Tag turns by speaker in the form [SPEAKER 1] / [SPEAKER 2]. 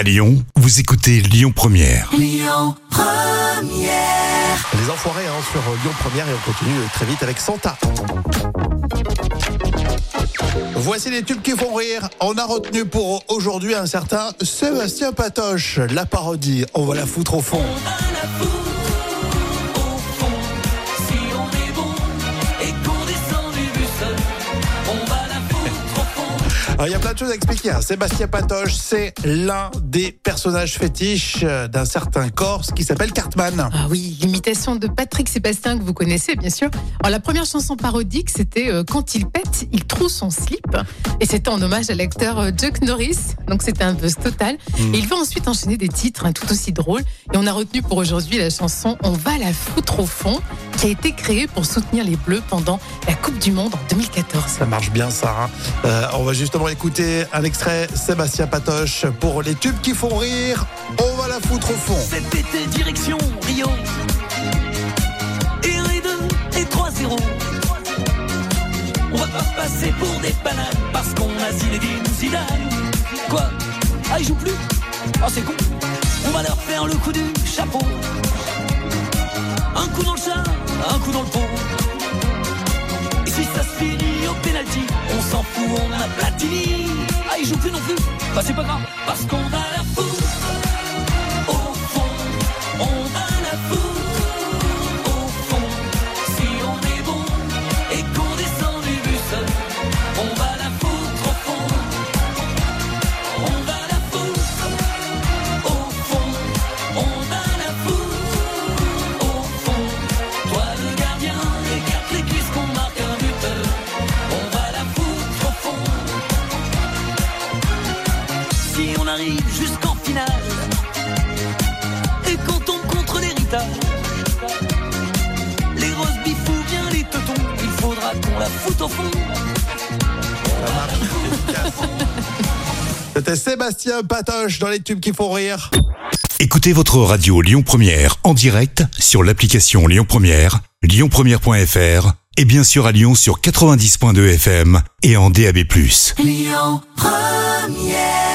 [SPEAKER 1] À Lyon, vous écoutez Lyon Première.
[SPEAKER 2] Les enfoirés hein, sur Lyon Première et on continue très vite avec Santa. Voici les tubes qui font rire. On a retenu pour aujourd'hui un certain Sébastien Patoche. La parodie, on va la foutre au fond. Alors, il y a plein de choses à expliquer. hein. Sébastien Patoche, c'est l'un des personnages fétiches euh, d'un certain Corse qui s'appelle Cartman.
[SPEAKER 3] Ah oui, l'imitation de Patrick Sébastien que vous connaissez bien sûr. Alors la première chanson parodique, c'était euh, Quand il pète, il trouve son slip. Et c'était en hommage à l'acteur euh, Chuck Norris. Donc c'était un buzz total. Et il va ensuite enchaîner des titres hein, tout aussi drôles. Et on a retenu pour aujourd'hui la chanson On va la foutre au fond, qui a été créée pour soutenir les Bleus pendant la Coupe du Monde en 2014.
[SPEAKER 2] Ça marche bien, ça. hein. Euh, on va justement écouter un extrait Sébastien Patoche pour les tubes qui font rire. On va la foutre au fond.
[SPEAKER 4] Cet été, direction Rio. Et 2 et 3-0. On va pas passer pour des bananes parce qu'on a Zinedine Zidane. Quoi? Ah, ils jouent plus? Ah, c'est con. On va leur faire le coup du chapeau. Un coup dans le chat, un coup dans le pot. Et si ça se finit au penalty, on s'en fout, on a Platini. Ah, ils jouent plus non plus Bah, c'est pas grave, parce qu'on va la foutre. Arrive jusqu'en finale et qu'on tombe contre les ritas, les roses ou bien les teutons, il faudra qu'on la foute au fond?
[SPEAKER 2] C'était Sébastien Patoche dans les tubes qui font rire.
[SPEAKER 1] Écoutez votre radio Lyon Première en direct sur l'application Lyon Première, lyonpremière.fr et bien sûr à Lyon sur 90.2 FM et en DAB+.
[SPEAKER 5] Lyon Première